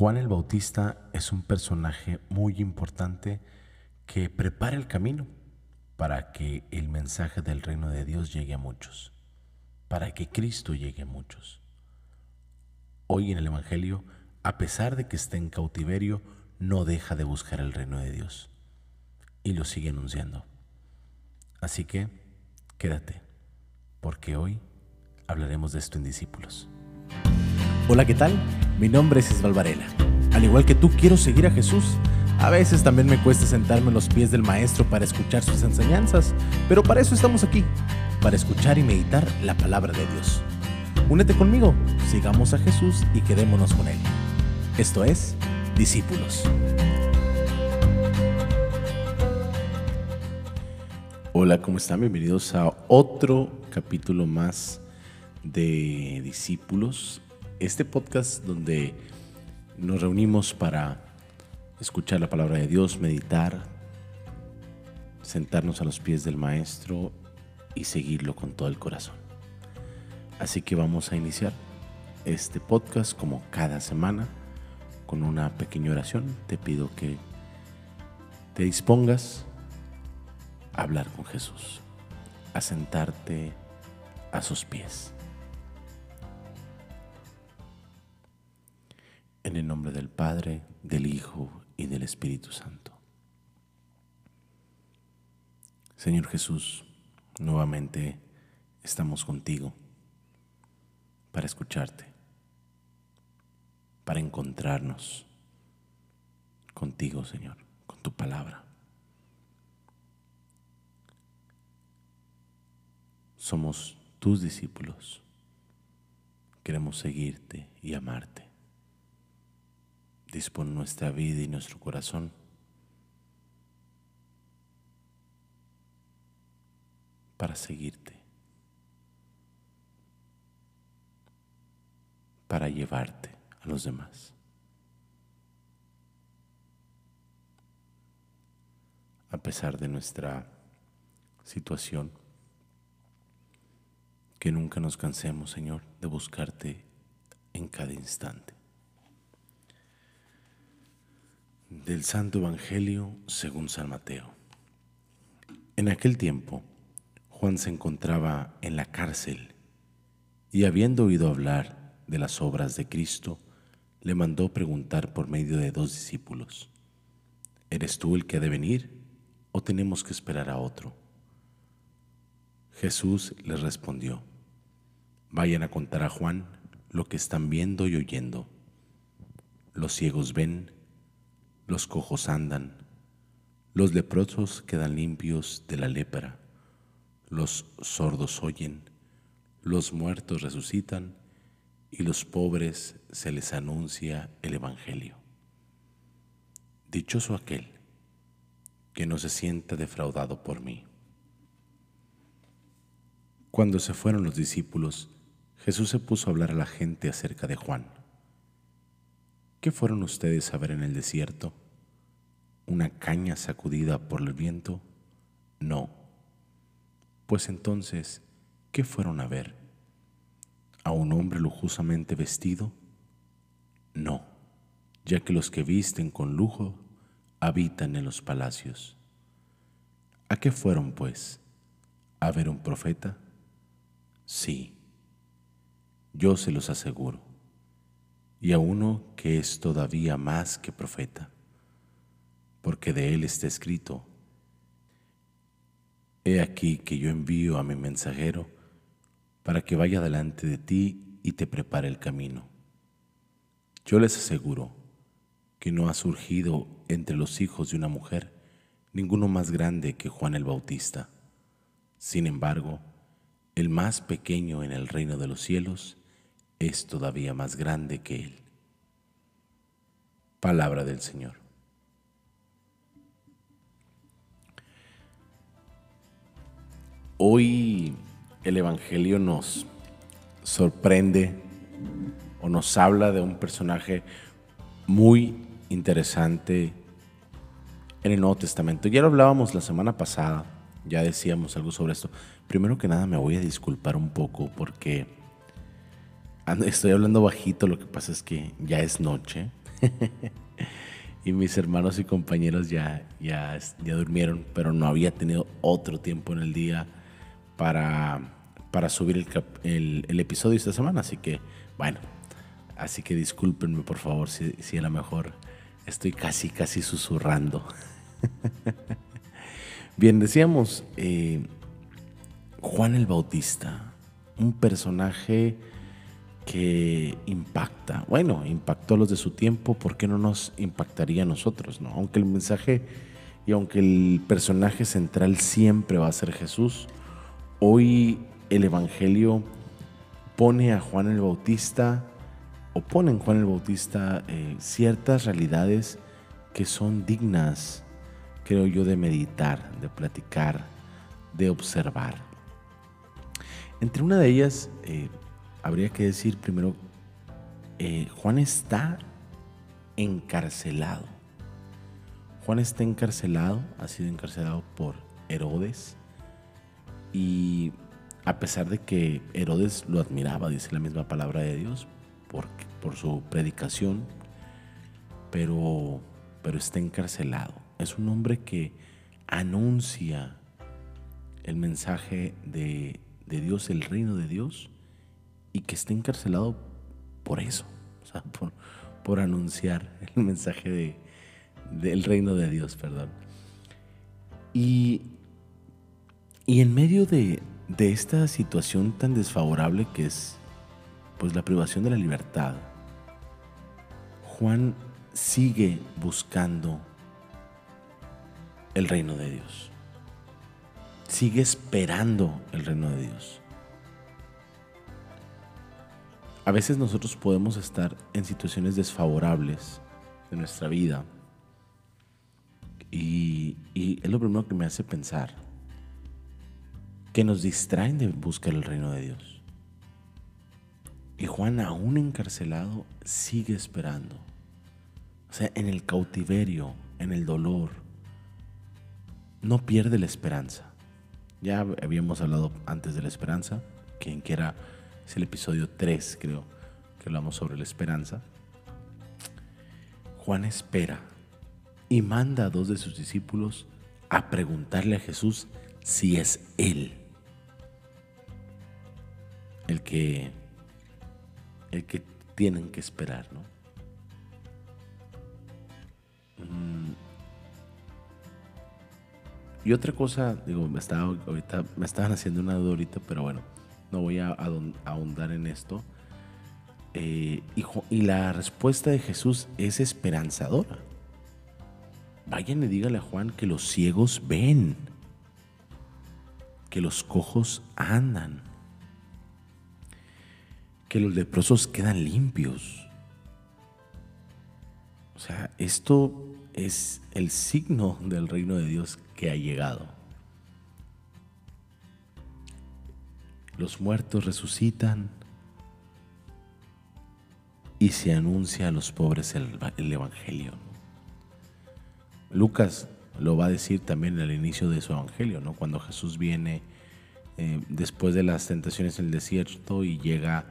Juan el Bautista es un personaje muy importante que prepara el camino para que el mensaje del reino de Dios llegue a muchos, para que Cristo llegue a muchos. Hoy en el Evangelio, a pesar de que está en cautiverio, no deja de buscar el reino de Dios y lo sigue anunciando. Así que quédate, porque hoy hablaremos de esto en discípulos. Hola, ¿qué tal? Mi nombre es Isval Varela. Al igual que tú, quiero seguir a Jesús. A veces también me cuesta sentarme en los pies del Maestro para escuchar sus enseñanzas, pero para eso estamos aquí, para escuchar y meditar la palabra de Dios. Únete conmigo, sigamos a Jesús y quedémonos con Él. Esto es Discípulos. Hola, ¿cómo están? Bienvenidos a otro capítulo más de Discípulos este podcast donde nos reunimos para escuchar la palabra de Dios, meditar, sentarnos a los pies del Maestro y seguirlo con todo el corazón. Así que vamos a iniciar este podcast como cada semana con una pequeña oración. Te pido que te dispongas a hablar con Jesús, a sentarte a sus pies. En el nombre del Padre, del Hijo y del Espíritu Santo. Señor Jesús, nuevamente estamos contigo para escucharte, para encontrarnos contigo, Señor, con tu palabra. Somos tus discípulos. Queremos seguirte y amarte. Dispone nuestra vida y nuestro corazón para seguirte, para llevarte a los demás. A pesar de nuestra situación, que nunca nos cansemos, Señor, de buscarte en cada instante. Del Santo Evangelio según San Mateo. En aquel tiempo, Juan se encontraba en la cárcel y habiendo oído hablar de las obras de Cristo, le mandó preguntar por medio de dos discípulos, ¿eres tú el que ha de venir o tenemos que esperar a otro? Jesús les respondió, vayan a contar a Juan lo que están viendo y oyendo. Los ciegos ven, los cojos andan, los leprosos quedan limpios de la lepra, los sordos oyen, los muertos resucitan y los pobres se les anuncia el Evangelio. Dichoso aquel que no se sienta defraudado por mí. Cuando se fueron los discípulos, Jesús se puso a hablar a la gente acerca de Juan. ¿Qué fueron ustedes a ver en el desierto? ¿Una caña sacudida por el viento? No. Pues entonces, ¿qué fueron a ver? ¿A un hombre lujosamente vestido? No, ya que los que visten con lujo habitan en los palacios. ¿A qué fueron, pues? ¿A ver un profeta? Sí, yo se los aseguro y a uno que es todavía más que profeta, porque de él está escrito, He aquí que yo envío a mi mensajero para que vaya delante de ti y te prepare el camino. Yo les aseguro que no ha surgido entre los hijos de una mujer ninguno más grande que Juan el Bautista. Sin embargo, el más pequeño en el reino de los cielos es todavía más grande que Él. Palabra del Señor. Hoy el Evangelio nos sorprende o nos habla de un personaje muy interesante en el Nuevo Testamento. Ya lo hablábamos la semana pasada, ya decíamos algo sobre esto. Primero que nada me voy a disculpar un poco porque estoy hablando bajito, lo que pasa es que ya es noche. y mis hermanos y compañeros ya, ya, ya durmieron, pero no había tenido otro tiempo en el día para, para subir el, el, episodio esta semana. Así que, bueno, así que discúlpenme por favor si, si a lo mejor estoy casi, casi susurrando. Bien, decíamos, eh, Juan el Bautista, un personaje que impacta. Bueno, impactó a los de su tiempo, ¿por qué no nos impactaría a nosotros? No? Aunque el mensaje y aunque el personaje central siempre va a ser Jesús, hoy el Evangelio pone a Juan el Bautista o pone en Juan el Bautista eh, ciertas realidades que son dignas, creo yo, de meditar, de platicar, de observar. Entre una de ellas, eh, habría que decir primero, eh, Juan está encarcelado. Juan está encarcelado, ha sido encarcelado por Herodes y a pesar de que Herodes lo admiraba, dice la misma palabra de Dios, por, por su predicación, pero, pero está encarcelado. Es un hombre que anuncia el mensaje de, de Dios, el reino de Dios, y que esté encarcelado por eso, o sea, por, anunciar el mensaje de, del reino de Dios, perdón. Y, y en medio de, de esta situación tan desfavorable que es pues la privación de la libertad, Juan sigue buscando el reino de Dios. Sigue esperando el reino de Dios. A veces nosotros podemos estar en situaciones desfavorables de nuestra vida y, es lo primero que me hace pensar que nos distraen de buscar el reino de Dios. Y Juan, aún encarcelado, sigue esperando. O sea, en el cautiverio, en el dolor, no pierde la esperanza. Ya habíamos hablado antes de la esperanza, quien quiera es el episodio 3, creo, que hablamos sobre la esperanza. Juan espera y manda a dos de sus discípulos a preguntarle a Jesús si es Él el que, el que tienen que esperar, ¿no? Mm. Y otra cosa, digo, me estaba, ahorita me estaban haciendo una duda ahorita, pero bueno, no voy a ahondar en esto. Eh, y, la respuesta de Jesús es esperanzadora. Vayan y dígale a Juan que los ciegos ven, que los cojos andan, que los leprosos quedan limpios. O sea, esto es el signo del reino de Dios que ha llegado. los muertos resucitan y se anuncia a los pobres el, Evangelio. Lucas lo va a decir también al inicio de su Evangelio, ¿no? cuando Jesús viene eh, después de las tentaciones en el desierto y llega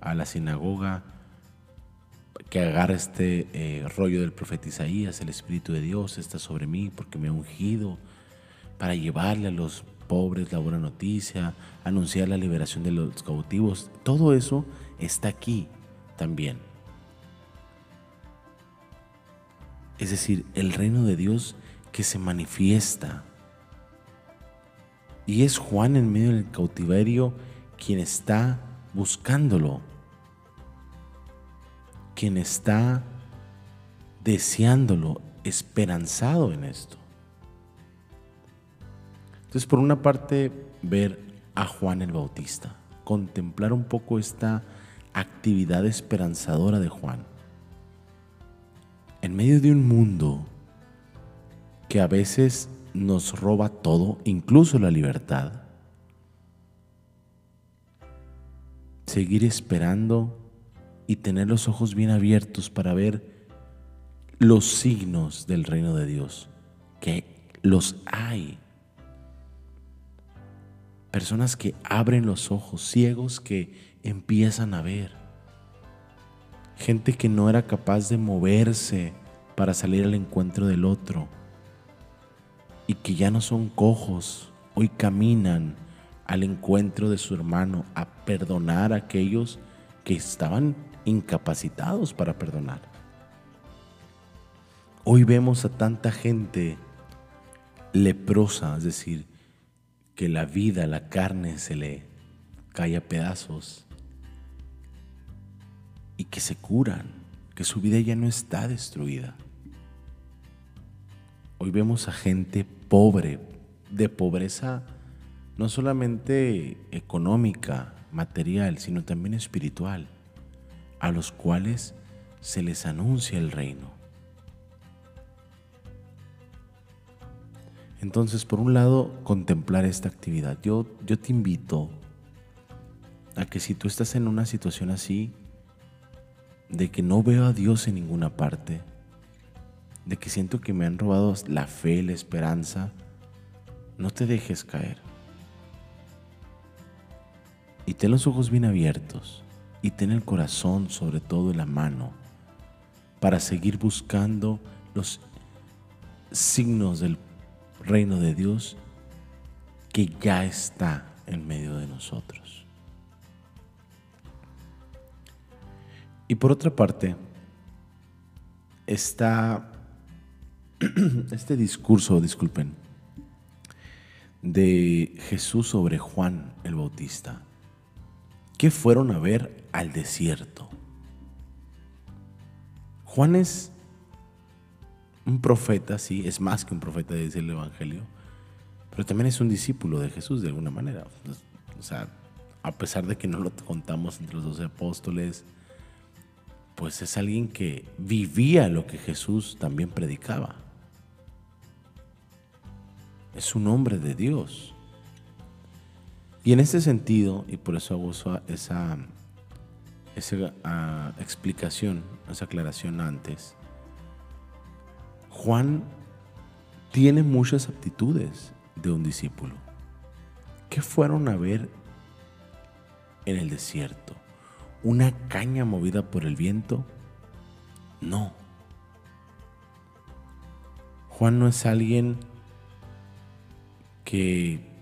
a la sinagoga, que agarra este eh, rollo del profeta Isaías, el Espíritu de Dios está sobre mí porque me ha ungido para llevarle a los pobres la buena noticia, anunciar la liberación de los cautivos, todo eso está aquí también. Es decir, el reino de Dios que se manifiesta. Y es Juan en medio del cautiverio quien está buscándolo, quien está deseándolo, esperanzado en esto. Entonces, por una parte, ver a Juan el Bautista, contemplar un poco esta actividad esperanzadora de Juan. En medio de un mundo que a veces nos roba todo, incluso la libertad, seguir esperando y tener los ojos bien abiertos para ver los signos del reino de Dios, que los hay. Personas que abren los ojos, ciegos que empiezan a ver, gente que no era capaz de moverse para salir al encuentro del otro y que ya no son cojos, hoy caminan al encuentro de su hermano a perdonar a aquellos que estaban incapacitados para perdonar. Hoy vemos a tanta gente leprosa, es decir, que la vida, la carne se le cae a pedazos y que se curan, que su vida ya no está destruida. Hoy vemos a gente pobre, de pobreza no solamente económica, material, sino también espiritual, a los cuales se les anuncia el reino. Entonces, por un lado, contemplar esta actividad. Yo, yo te invito a que si tú estás en una situación así, de que no veo a Dios en ninguna parte, de que siento que me han robado la fe, la esperanza, no te dejes caer. Y ten los ojos bien abiertos y ten el corazón sobre todo en la mano para seguir buscando los signos del reino de Dios que ya está en medio de nosotros. Y por otra parte, está este discurso, disculpen, de Jesús sobre Juan el Bautista. ¿Qué fueron a ver al desierto? Juan es un profeta, sí, es más que un profeta, dice el Evangelio, pero también es un discípulo de Jesús de alguna manera. O sea, a pesar de que no lo contamos entre los doce apóstoles, pues es alguien que vivía lo que Jesús también predicaba. Es un hombre de Dios. Y en ese sentido, y por eso hago esa, esa ah, explicación, esa aclaración antes, Juan tiene muchas aptitudes de un discípulo. ¿Qué fueron a ver en el desierto? ¿Una caña movida por el viento? No. Juan no es alguien que,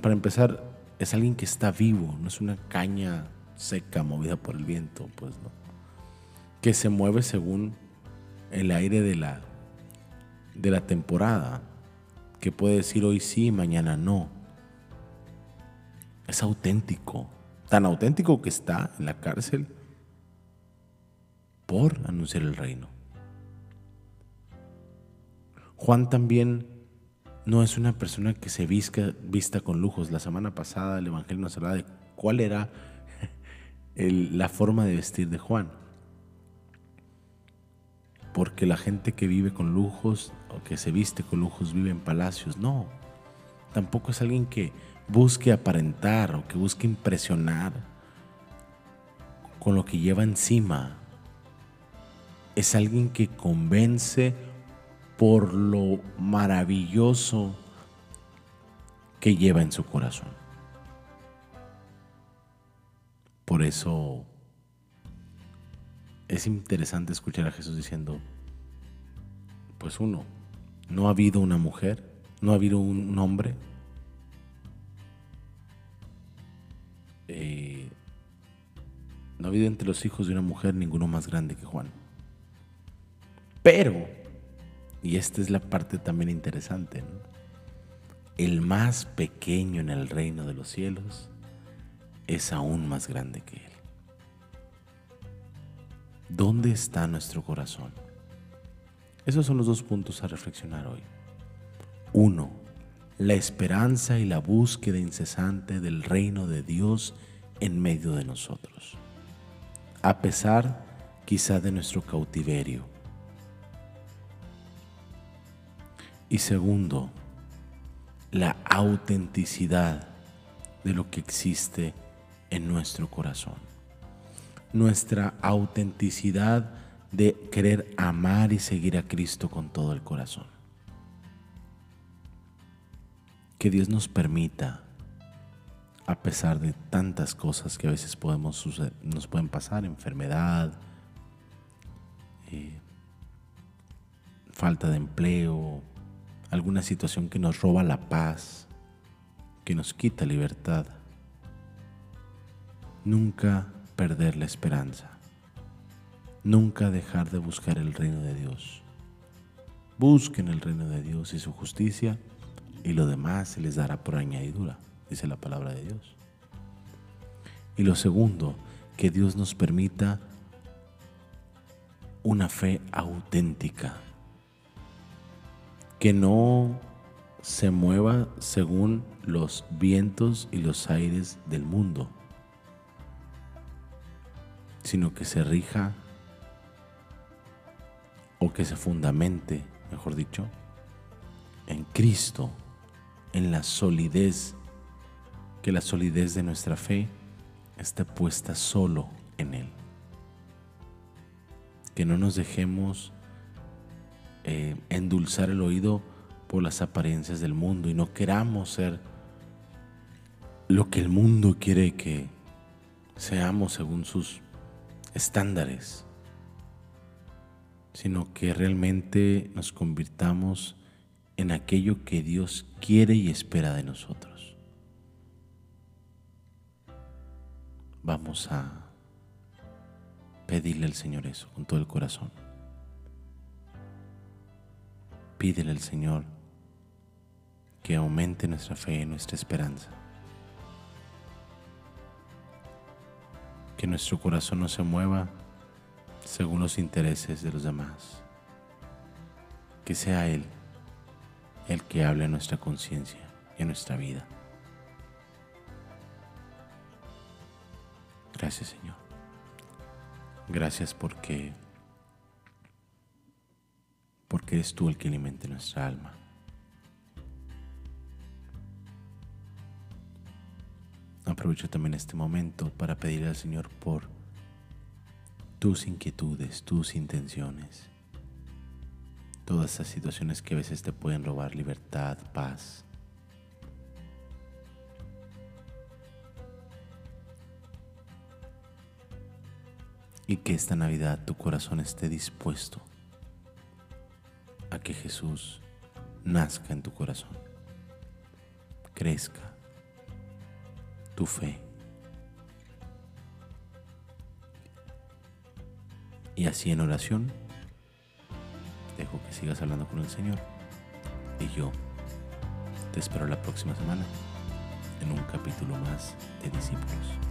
para empezar, es alguien que está vivo, no es una caña seca movida por el viento, pues no. Que se mueve según el aire de la, de la temporada, que puede decir hoy sí, mañana no. Es auténtico, tan auténtico que está en la cárcel por anunciar el reino. Juan también no es una persona que se vista, con lujos. La semana pasada el Evangelio nos hablaba de cuál era la forma de vestir de Juan. Porque la gente que vive con lujos o que se viste con lujos vive en palacios. No, tampoco es alguien que busque aparentar o que busque impresionar con lo que lleva encima. Es alguien que convence por lo maravilloso que lleva en su corazón. Por eso es interesante escuchar a Jesús diciendo, pues uno, no ha habido una mujer, no ha habido un hombre. Eh, no ha habido entre los hijos de una mujer ninguno más grande que Juan. Pero y esta es la parte también interesante. El más pequeño en el reino de los cielos es aún más grande que Él. ¿Dónde está nuestro corazón? Esos son los dos puntos a reflexionar hoy. Uno, la esperanza y la búsqueda incesante del reino de Dios en medio de nosotros, a pesar quizá de nuestro cautiverio Y segundo, la autenticidad de lo que existe en nuestro corazón. Nuestra autenticidad de querer amar y seguir a Cristo con todo el corazón. Que Dios nos permita, a pesar de tantas cosas que a veces podemos, nos pueden pasar, enfermedad, eh, falta de empleo, alguna situación que nos roba la paz, que nos quita libertad. Nunca perder la esperanza. Nunca dejar de buscar el reino de Dios. Busquen el reino de Dios y su justicia y lo demás se les dará por añadidura, dice la palabra de Dios. Y lo segundo, que Dios nos permita una fe auténtica, que no se mueva según los vientos y los aires del mundo, sino que se rija o que se fundamente, mejor dicho, en Cristo, en la solidez, que la solidez de nuestra fe esté puesta solo en Él. Que no nos dejemos eh, endulzar el oído por las apariencias del mundo y no queramos ser lo que el mundo quiere que seamos según sus estándares sino que realmente nos convirtamos en aquello que Dios quiere y espera de nosotros. Vamos a pedirle al Señor eso con todo el corazón. Pídele al Señor que aumente nuestra fe y nuestra esperanza. Que nuestro corazón no se mueva según los intereses de los demás. Que sea Él el que hable en nuestra conciencia y en nuestra vida. Gracias Señor. Gracias porque porque eres tú el que alimenta nuestra alma. Aprovecho también este momento para pedirle al Señor por tus inquietudes, tus intenciones, todas esas situaciones que a veces te pueden robar libertad, paz. Y que esta Navidad tu corazón esté dispuesto a que Jesús nazca en tu corazón, crezca tu fe. Y así en oración, dejo que sigas hablando con el Señor. Y yo te espero la próxima semana en un capítulo más de Discípulos.